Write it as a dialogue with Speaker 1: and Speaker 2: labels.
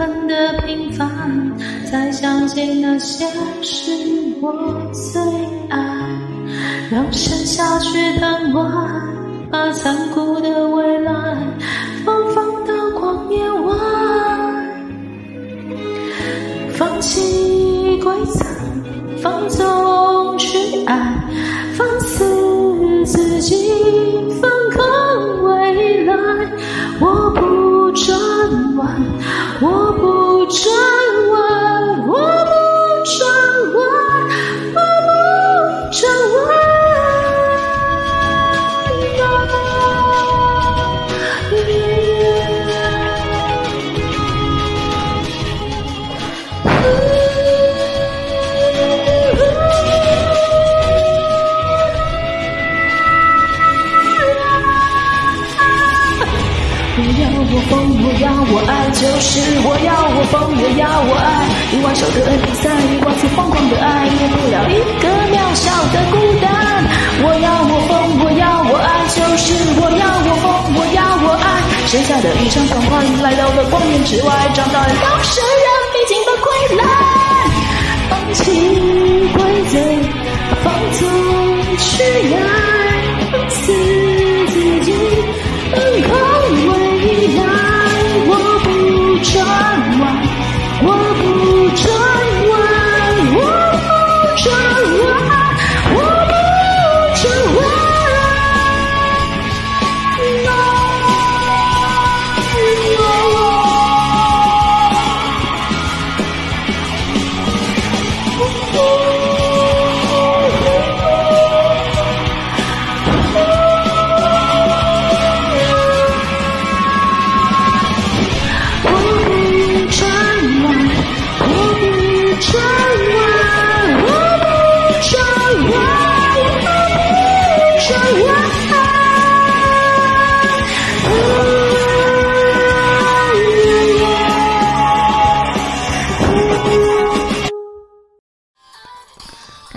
Speaker 1: 恨的平凡，才相信那些是我最爱。让剩下去的爱，把残酷的未来放放到光年外，放弃规则，放纵去爱，放肆自己，风我要我爱，就是我要我疯，我要我爱，一万首歌比赛，一万次疯狂的爱，灭不了一个渺小的孤单。我要我疯，我要我爱，就是我要我疯，我要我爱，剩下的一场狂欢，来到了光年之外，长大了都是人必经的傀儡，放弃规则，放纵去爱，